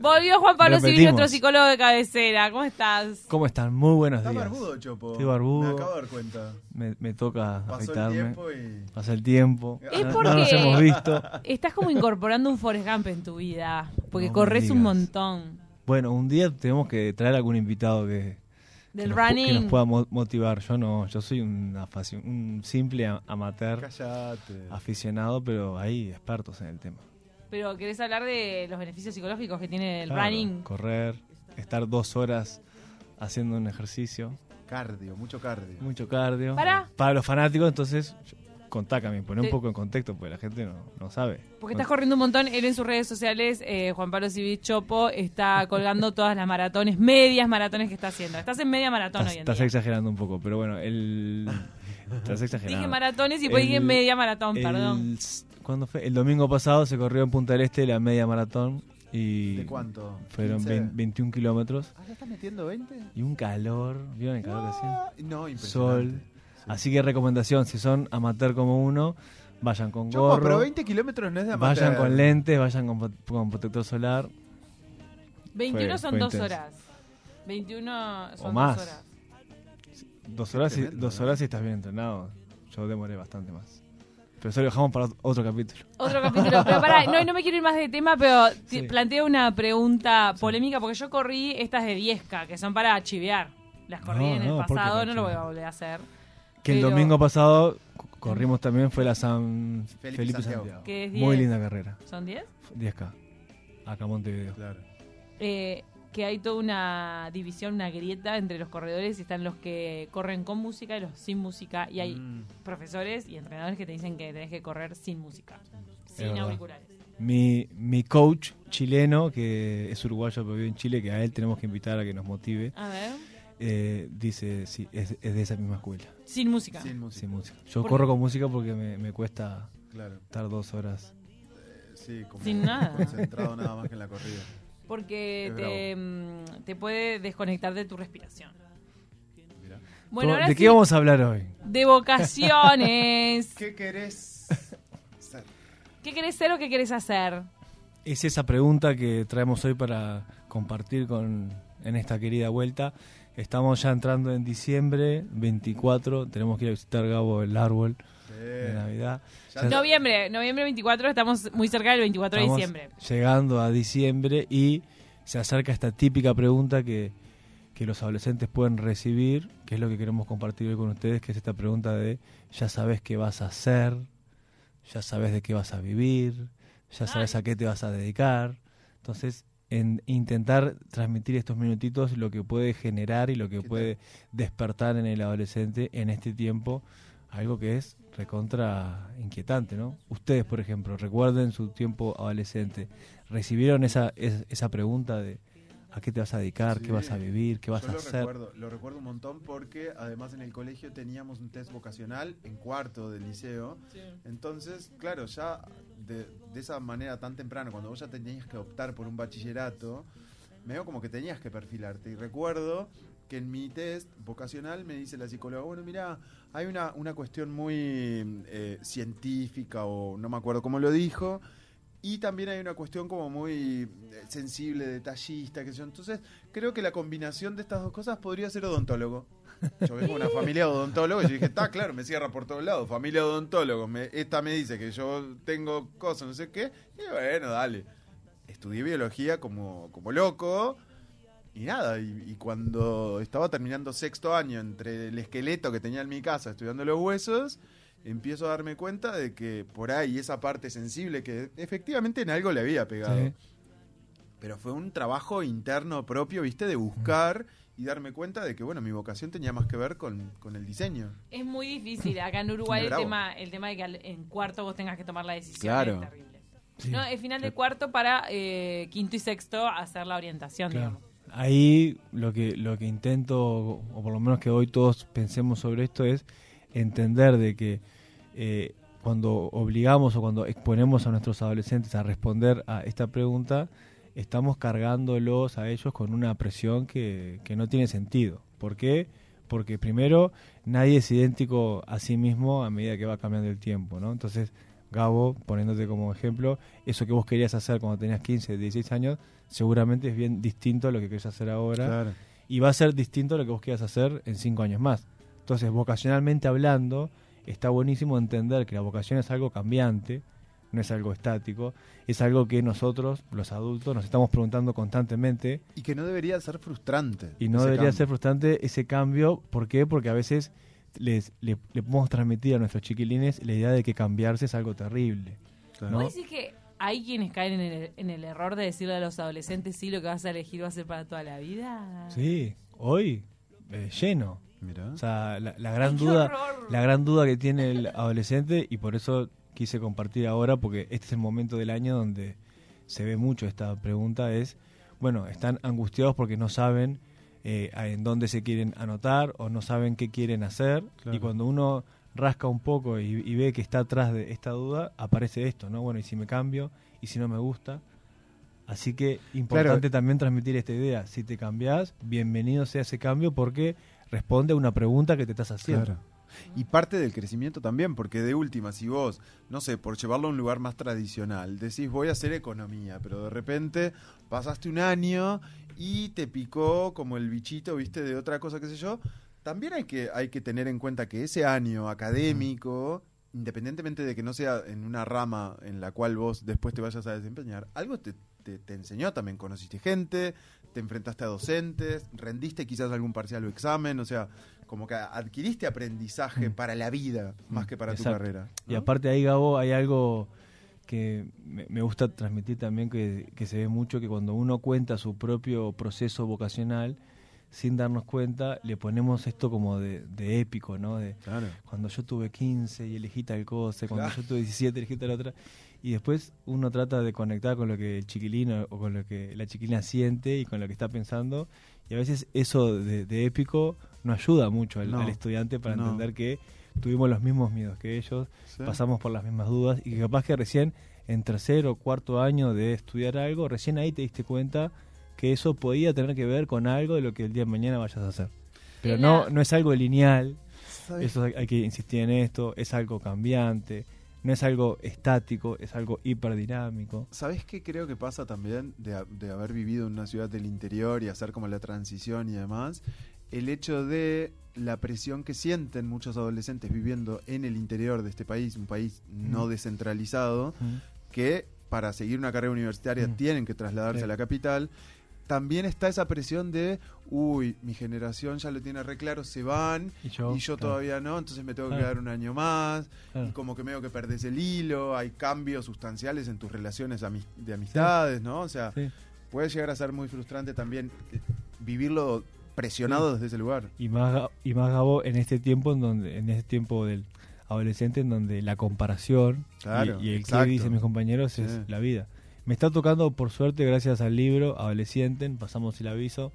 Volvió Juan Pablo Civil, nuestro psicólogo de cabecera. ¿Cómo estás? ¿Cómo están? Muy buenos Está días. barbudo, Chopo. Estoy barbudo. Me acabo de dar cuenta. Me, me toca Pasó el afeitarme. tiempo y... Pasa el tiempo. Es No- porque- No nos hemos visto. Estás como incorporando un Forrest Gump en tu vida. Porque No me corres un digas. montón. Bueno, un día tenemos que traer algún invitado que, que Del nos, pu- running. que nos pueda mo- motivar. Yo no, yo soy un, afaci- un simple a- amateur, Cállate. aficionado, pero hay expertos en el tema. Pero querés hablar de los beneficios psicológicos que tiene el Claro, running. Correr, estar dos horas haciendo un ejercicio, Cardio, mucho cardio. mucho cardio. Pará. Para los fanáticos, entonces, contá Cami, poné un poco en contexto, porque la gente no, no sabe. Porque estás corriendo un montón. Él en sus redes sociales, eh, Juan Pablo Civil Chopo, está colgando todas las maratones, medias maratones que está haciendo. Estás en media maratón Estás, hoy en estás día. exagerando un poco, pero bueno, el... Estás exagerando. Dije maratones y después dije media maratón, el- perdón. ¿Cuándo fue? El domingo pasado se corrió en Punta del Este la media maratón y ¿De cuánto? fueron 15? 20 21 kilómetros Ah, ¿ya estás metiendo 20? y un calor, ¿vieron el calor que hacía? Ah, No, impresionante. Sol. Sí. Así que recomendación, si son amateur como uno, vayan con Chopo, gorro, pero 20 kilómetros no es de amateur. vayan con lentes, vayan con, con protector solar 21 fue- son fue dos intenso. horas. 21 son O más. dos horas. dos horas, y, dos horas y estás bien entrenado. Yo demoré bastante más. Pero eso lo dejamos para otro capítulo. Otro capítulo. Pero pará, no, no me quiero ir más de tema, pero Sí. planteo una pregunta polémica porque yo corrí estas de 10K, que son para chivear. Las corrí No, en el no, ¿por qué pasado, no lo voy a volver a hacer. Que el domingo pasado co- corrimos también fue la San Felipe Felipe, Santiago. Santiago. Que es Muy 10. linda carrera. ¿Son 10? 10K. Acá Montevideo. Claro. Eh, que hay toda una división, una grieta entre los corredores y están los que corren con música y los sin música. Y hay Mm. profesores y entrenadores que te dicen que tenés que correr sin música, sin auriculares. Mi, mi coach chileno, que es uruguayo pero vive en Chile, que a él tenemos que invitar a que nos motive, A ver, eh, dice, sí, es, es de esa misma escuela, sin música. Sin música. sin música. Yo ¿Por corro qué? con música porque me, me cuesta Claro. estar dos horas. Eh, Sí, como Sin nada. concentrado nada más que en la corrida. Porque te, mm, te puede desconectar de tu respiración. Mirá. Bueno, ¿Cómo- ahora ¿De sí, qué vamos a hablar hoy? de vocaciones. ¿Qué querés ser? ¿Qué querés ser o qué querés hacer? Es esa pregunta que traemos hoy para compartir con en esta querida vuelta. Estamos ya entrando en diciembre 24, tenemos que ir a visitar Gabo el árbol de. Navidad. Ya Noviembre, noviembre 24, estamos muy cerca del 24 de diciembre. llegando a diciembre y se acerca esta típica pregunta que, que los adolescentes pueden recibir, que es lo que queremos compartir hoy con ustedes, que es esta pregunta de ya sabes qué vas a hacer, ya sabes de qué vas a vivir, ya sabes a qué te vas a dedicar. Entonces, en intentar transmitir estos minutitos lo que puede generar y lo que ¿Qué puede despertar en el adolescente en este tiempo, algo que es recontra inquietante, ¿no? Ustedes, por ejemplo, recuerden su tiempo adolescente, recibieron esa, es- esa pregunta de a qué te vas a dedicar, qué vas a vivir, qué vas Yo a lo hacer. Recuerdo, lo recuerdo un montón porque además en el colegio teníamos un test vocacional en cuarto del liceo. Entonces, claro, ya de, de esa manera tan temprana, cuando vos ya tenías que optar por un bachillerato, medio como que tenías que perfilarte. Y recuerdo que en mi test vocacional me dice la psicóloga, bueno, mira, hay una, una cuestión muy eh, científica o no me acuerdo cómo lo dijo. Y también hay una cuestión como muy eh, sensible, detallista, que yo. Entonces, creo que la combinación de estas dos cosas podría ser odontólogo. Yo vengo de una familia de odontólogos y dije, está claro, me cierra por todos lados. Familia de odontólogos. Me, esta me dice que yo tengo cosas, no sé qué. Y bueno, dale. Estudié biología como, como loco. Y nada, y cuando estaba terminando sexto año, entre el esqueleto que tenía en mi casa estudiando los huesos, empiezo a darme cuenta de que por ahí esa parte sensible que efectivamente en algo le había pegado. Sí. Pero fue un trabajo interno propio, viste, de buscar y darme cuenta de que, bueno, mi vocación tenía más que ver con, con el diseño. Es muy difícil. Acá en Uruguay el tema, el tema de que al- en cuarto vos tengas que tomar la decisión Claro. es terrible. Sí. No, es final de cuarto para eh, quinto y sexto hacer la orientación, Claro. digamos. Ahí lo que, lo que intento, o por lo menos que hoy todos pensemos sobre esto, es entender de que eh, cuando obligamos o cuando exponemos a nuestros adolescentes a responder a esta pregunta, estamos cargándolos a ellos con una presión que, que no tiene sentido. ¿Por qué? Porque primero nadie es idéntico a sí mismo a medida que va cambiando el tiempo, ¿no? Entonces Gabo, poniéndote como ejemplo, eso que vos querías hacer cuando tenías 15, 16 años, seguramente es bien distinto a lo que querés hacer ahora. Claro. Y va a ser distinto a lo que vos quieras hacer en 5 años más. Entonces, vocacionalmente hablando, está buenísimo entender que la vocación es algo cambiante, no es algo estático, es algo que nosotros, los adultos, nos estamos preguntando constantemente Y que no debería ser frustrante. y no debería cambio. ser frustrante ese cambio. ¿Por qué? Porque a veces les, le, le podemos transmitir a nuestros chiquilines la idea de que cambiarse es algo terrible. Claro. ¿no? ¿Vos decís que hay quienes caen en el, en el error de decirle a los adolescentes sí lo que vas a elegir va a ser para toda la vida? Sí, hoy eh, lleno. Mirá. O sea, la, la gran duda, horror. la gran duda que tiene el adolescente y por eso quise compartir ahora porque este es el momento del año donde se ve mucho esta pregunta es, bueno, están angustiados porque no saben eh, a- en dónde se quieren anotar o no saben qué quieren hacer Claro. y cuando uno rasca un poco y, y ve que está atrás de esta duda aparece esto, ¿no? Bueno, y si me cambio y si no me gusta. Así que importante también transmitir esta idea. Si te cambias, bienvenido sea ese cambio porque responde a una pregunta que te estás haciendo. Claro. Y parte del crecimiento también, porque de última, si vos, no sé, por llevarlo a un lugar más tradicional, decís voy a hacer economía, pero de repente pasaste un año y te picó como el bichito, viste, de otra cosa, qué sé yo, también hay que, hay que tener en cuenta que ese año académico, independientemente de que no sea en una rama en la cual vos después te vayas a desempeñar, algo te, te, te enseñó también, conociste gente, te enfrentaste a docentes, rendiste quizás algún parcial o examen, o sea, como que adquiriste aprendizaje Mm. para la vida más que para tu exacto. carrera. Y aparte ahí, Gabo, hay algo que me, me gusta transmitir también, que, que se ve mucho, que cuando uno cuenta su propio proceso vocacional, sin darnos cuenta, le ponemos esto como de, de épico, ¿no? De Claro. cuando yo tuve 15 y elegí tal cosa, cuando Claro. yo tuve 17 elegí tal otra. Y después uno trata de conectar con lo que el chiquilino o con lo que la chiquilina siente y con lo que está pensando. Y a veces eso de, de épico no ayuda mucho al, No, al estudiante para no. entender que tuvimos los mismos miedos que ellos, Sí. pasamos por las mismas dudas y que capaz que recién en tercer o cuarto año de estudiar algo, recién ahí te diste cuenta que eso podía tener que ver con algo de lo que el día de mañana vayas a hacer. Pero no, no es algo lineal, ¿Sabes? eso hay, que insistir en esto, es algo cambiante, no es algo estático, es algo hiperdinámico. ¿Sabes qué creo que pasa también de, de haber vivido en una ciudad del interior y hacer como la transición y demás? El hecho de la presión que sienten muchos adolescentes viviendo en el interior de este país, un país no Mm. descentralizado, que para seguir una carrera universitaria Mm. tienen que trasladarse Sí. a la capital. También está esa presión de, uy, mi generación ya lo tiene re claro, se van Y yo, y yo claro, todavía no, entonces me tengo que Claro. quedar un año más claro. y como que medio que perdés el hilo, hay cambios sustanciales en tus relaciones de amistades, ¿no? O sea, Sí. puede llegar a ser muy frustrante también eh, vivirlo presionado desde ese lugar. Y más, y más Gabo en este tiempo, en donde en este tiempo del adolescente, en donde la comparación y, y el que dicen mis compañeros es la vida. Me está tocando, por suerte, gracias al libro Adolescente, pasamos el aviso.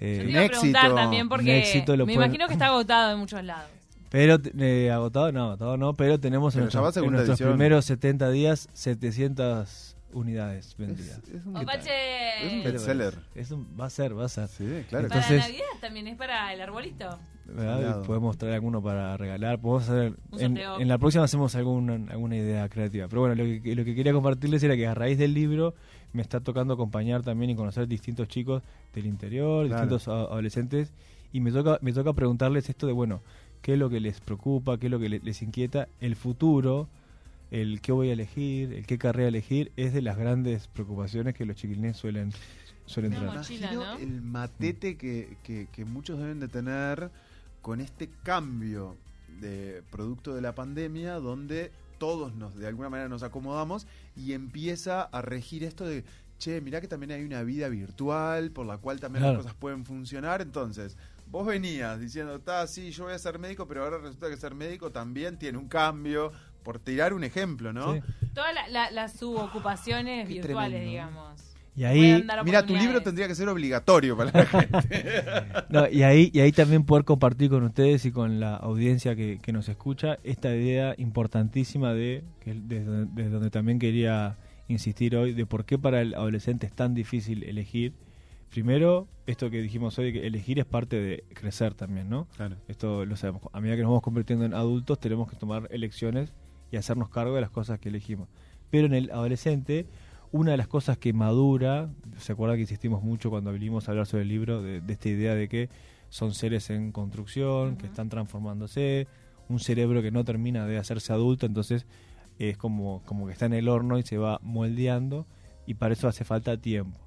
eh, Yo te Un iba a preguntar éxito, también un porque éxito lo me pueden- imagino que está agotado en muchos lados. Pero eh, agotado no, agotado no, pero tenemos Pero en, va nuestros, en segunda nuestros edición. primeros 70 días 700 unidades Es, vendidas. es un, Opache. es un ¿Qué te bestseller. Es un- va a ser, va a ser. Sí, claro. para Entonces- Navidad también es para el arbolito. Podemos traer alguno para regalar. Podemos hacer, en, la próxima hacemos alguna, alguna idea creativa. Pero bueno, lo que, lo que quería compartirles era que a raíz del libro me está tocando acompañar también y conocer distintos chicos del interior, Claro. distintos a- adolescentes. Y me toca, me toca preguntarles esto de, bueno, ¿qué es lo que les preocupa? ¿Qué es lo que le- les inquieta? El futuro, el qué voy a elegir, el qué carrera elegir, es de las grandes preocupaciones que los chiquilines suelen, suelen tener. mochila, Imagino ¿no? el matete que, que- que muchos deben de tener con este cambio de producto de la pandemia donde todos nos de alguna manera nos acomodamos y empieza a regir esto de che, mirá que también hay una vida virtual por la cual también Claro. las cosas pueden funcionar. Entonces, vos venías diciendo, está, sí, yo voy a ser médico, pero ahora resulta que ser médico también tiene un cambio, por tirar un ejemplo, ¿no? Sí. Todas la- la- las subocupaciones virtuales, tremendo. digamos. Y ahí, Mira, tu libro tendría que ser obligatorio para la gente. No, y ahí y ahí también poder compartir con ustedes y con la audiencia que, que nos escucha esta idea importantísima de que es desde, desde donde también quería insistir hoy de por qué para el adolescente es tan difícil elegir. Primero, esto que dijimos hoy, que elegir es parte de crecer también, ¿no? Claro. Esto lo sabemos. A medida que nos vamos convirtiendo en adultos, tenemos que tomar elecciones y hacernos cargo de las cosas que elegimos. Pero en el adolescente, una de las cosas que madura, se acuerda que insistimos mucho cuando vinimos a hablar sobre el libro, de, de esta idea de que son seres en construcción, que están transformándose, un cerebro que no termina de hacerse adulto, entonces es como, como que está en el horno y se va moldeando y para eso hace falta tiempo.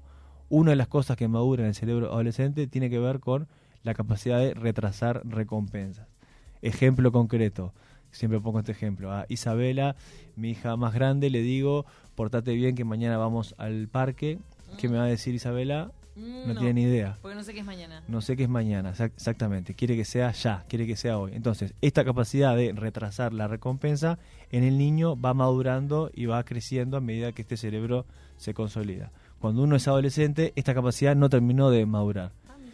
Una de las cosas que madura en el cerebro adolescente tiene que ver con la capacidad de retrasar recompensas. Ejemplo concreto, siempre pongo este ejemplo. A Isabela, mi hija más grande, le digo, portate bien que mañana vamos al parque. ¿Qué me va a decir Isabela? Mm, No, tiene ni idea. Porque no sé qué es mañana. No sé qué es mañana, exac- exactamente. Quiere que sea ya, quiere que sea hoy. Entonces, esta capacidad de retrasar la recompensa en el niño va madurando y va creciendo a medida que este cerebro se consolida. Cuando uno es adolescente, esta capacidad no terminó de madurar.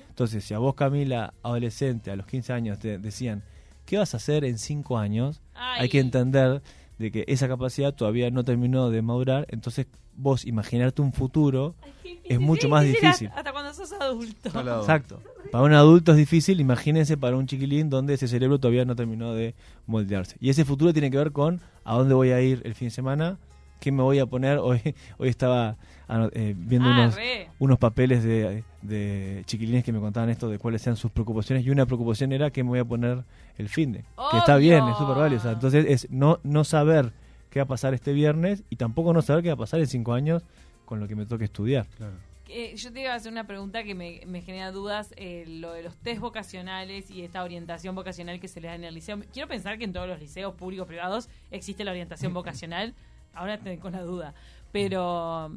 Entonces, si a vos, Camila, adolescente, a los 15 años, te decían, ¿qué vas a hacer en 5 años? Ay. Hay que entender de que esa capacidad todavía no terminó de madurar. Entonces, vos imaginarte un futuro Ay, es mucho más difícil. Hasta, cuando sos adulto. Exacto. Para un adulto es difícil, imagínense para un chiquilín donde ese cerebro todavía no terminó de moldearse. Y ese futuro tiene que ver con a dónde voy a ir el fin de semana, qué me voy a poner. Hoy, hoy estaba ano- eh, viendo Ah, unos, unos papeles de, de chiquilines que me contaban esto de cuáles sean sus preocupaciones y una preocupación era qué me voy a poner el fin de. Que está bien, es súper valioso. Entonces es no, no saber qué va a pasar este viernes y tampoco no saber qué va a pasar en cinco años con lo que me toque estudiar. Claro. Eh, yo te iba a hacer una pregunta que me, me genera dudas, eh, lo de los test vocacionales y esta orientación vocacional que se le da en el liceo. Quiero pensar que en todos los liceos públicos privados existe la orientación vocacional, ahora estoy con la duda, pero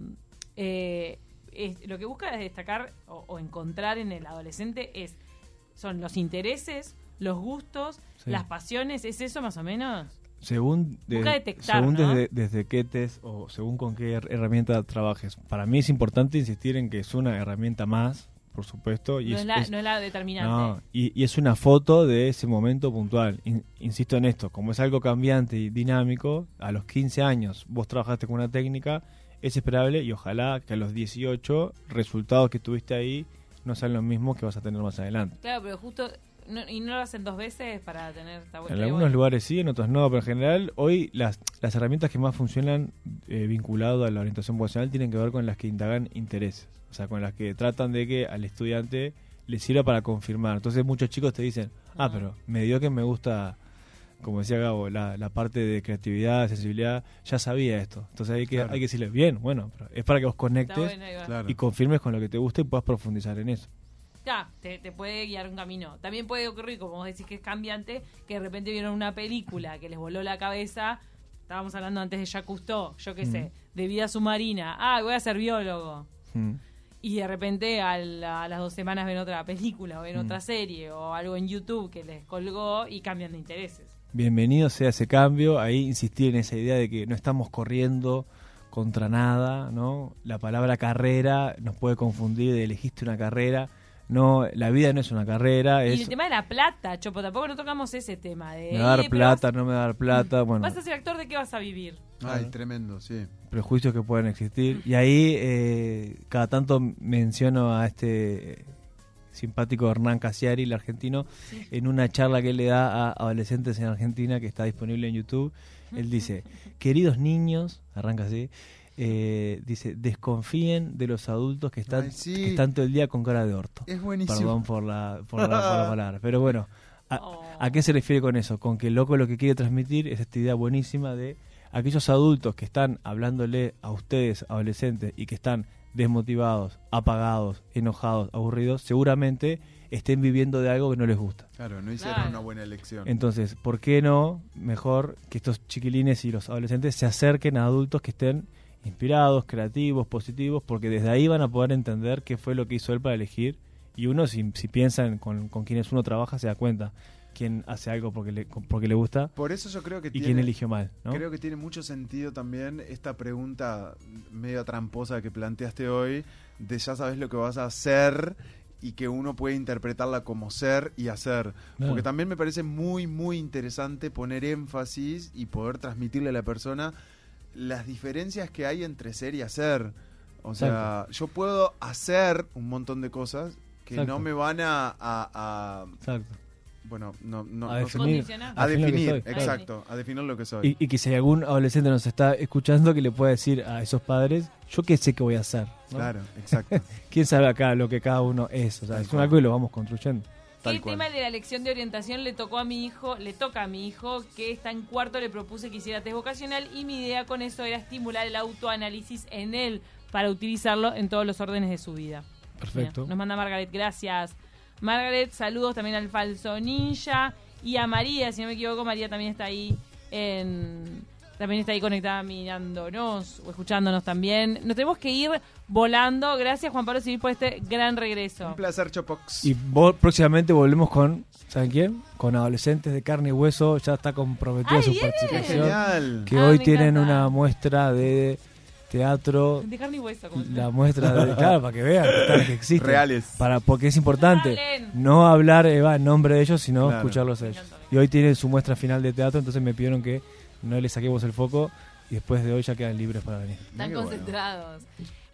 eh, es- lo que busca es destacar o, o encontrar en el adolescente es son los intereses, los gustos, Sí. las pasiones, ¿es eso más o menos? Según, de- Busca detectar, según ¿no? desde, desde qué test o según con qué her- herramienta trabajes. Para mí es importante insistir en que es una herramienta más, por supuesto. Y no, es, es la, es- no es la determinante. no, y, y es una foto de ese momento puntual. In- insisto en esto, como es algo cambiante y dinámico, a los 15 años vos trabajaste con una técnica, es esperable y ojalá que a los 18 resultados que tuviste ahí no sean los mismos que vas a tener más adelante. Claro, pero justo, no- ¿y no lo hacen dos veces para tener esta En algunos lugares sí, en otros no, pero en general hoy las, las herramientas que más funcionan eh, vinculado a la orientación vocacional tienen que ver con las que indagan intereses, o sea, con las que tratan de que al estudiante le sirva para confirmar. Entonces muchos chicos te dicen, ah, Ah. pero me dio que me gusta, como decía Gabo, la, la parte de creatividad, sensibilidad, ya sabía esto. Entonces hay que, Claro. hay que decirle, bien, bueno, pero es para que vos Está conectes bueno, y confirmes con lo que te gusta y puedas profundizar en eso. Te, te puede guiar un camino. También puede ocurrir, como vos decís que es cambiante, que de repente vieron una película que les voló la cabeza. Estábamos hablando antes de Jacques Cousteau, yo qué sé, de vida submarina. Ah, voy a ser biólogo. Mm. Y de repente a, la- a las dos semanas ven otra película o ven Mm. otra serie o algo en YouTube que les colgó y cambian de intereses. bienvenido sea ese cambio, ahí insistir en esa idea de que no estamos corriendo contra nada, ¿no? La palabra carrera nos puede confundir de elegiste una carrera, no, la vida no es una carrera, Y el tema de la plata, Chopo, tampoco no tocamos ese tema. De, me va a "Eh, dar plata, no me va a dar plata, bueno, Vas, a ser actor, ¿de qué vas a vivir? Ay, tremendo, sí. prejuicios que pueden existir. Y ahí eh, cada tanto menciono a este eh, simpático Hernán Casiari, el argentino, en una charla que él le da a adolescentes en Argentina que está disponible en YouTube. Él dice, queridos niños, arranca así, eh, dice, desconfíen de los adultos que están, Ay, sí. que están todo el día con cara de orto. Es buenísimo. Perdón por la, por la, por la palabra. Pero bueno, ¿a, Oh. a qué se refiere con eso? Con que el loco lo que quiere transmitir es esta idea buenísima de aquellos adultos que están hablándole a ustedes, adolescentes, y que están desmotivados, apagados, enojados, aburridos, seguramente estén viviendo de algo que no les gusta. Claro, no hicieron Claro. una buena elección. Entonces, ¿por qué no mejor que estos chiquilines y los adolescentes se acerquen a adultos que estén inspirados, creativos, positivos, porque desde ahí van a poder entender qué fue lo que hizo él para elegir. Y uno, si, si piensa en con, con quienes uno trabaja, se da cuenta quién hace algo porque le, porque le gusta Por eso yo creo que y tiene, quién eligió mal. ¿no? Creo que tiene mucho sentido también esta pregunta medio tramposa que planteaste hoy, de ya sabes lo que vas a hacer y que uno puede interpretarla como ser y hacer. Claro. Porque también me parece muy, muy interesante poner énfasis y poder transmitirle a la persona las diferencias que hay entre ser y hacer. O sea, yo puedo hacer un montón de cosas que Exacto. no me van a, a- a- Exacto. bueno, no, no, A no- definir. A que exacto, a definir lo que soy. Y, y que si algún adolescente nos está escuchando, que le pueda decir a esos padres, yo qué sé qué voy a hacer. ¿no? Claro, exacto. ¿Quién sabe acá lo que cada uno es? O sea, es cual. algo y lo vamos construyendo. Tal el cual. tema de la elección de orientación le tocó a mi hijo, le toca a mi hijo, que está en cuarto, le propuse que hiciera test vocacional y mi idea con eso era estimular el autoanálisis en él para utilizarlo en todos los órdenes de su vida. Perfecto. Mira, nos manda Margaret, gracias. Margaret, saludos también al falso ninja y a María, si no me equivoco, María también está ahí en también está ahí conectada mirándonos o escuchándonos también. Nos tenemos que ir volando. Gracias Juan Pablo Civil por este gran regreso. Un placer, Chopox. Y vo- próximamente volvemos con, ¿saben quién? Con adolescentes de carne y hueso. Ya está comprometida ¡Ay, su viene! Participación. genial. Que Ah, hoy tienen encanta. una muestra de teatro. De carne y hueso, como La muestra de. Claro, para que vean que, que existen. Reales. Para, porque es importante no hablar Eva, en nombre de ellos, sino Claro. escucharlos a ellos. Y hoy tienen su muestra final de teatro, entonces me pidieron que no les saquemos el foco y después de hoy ya quedan libres para venir. Están bueno. concentrados.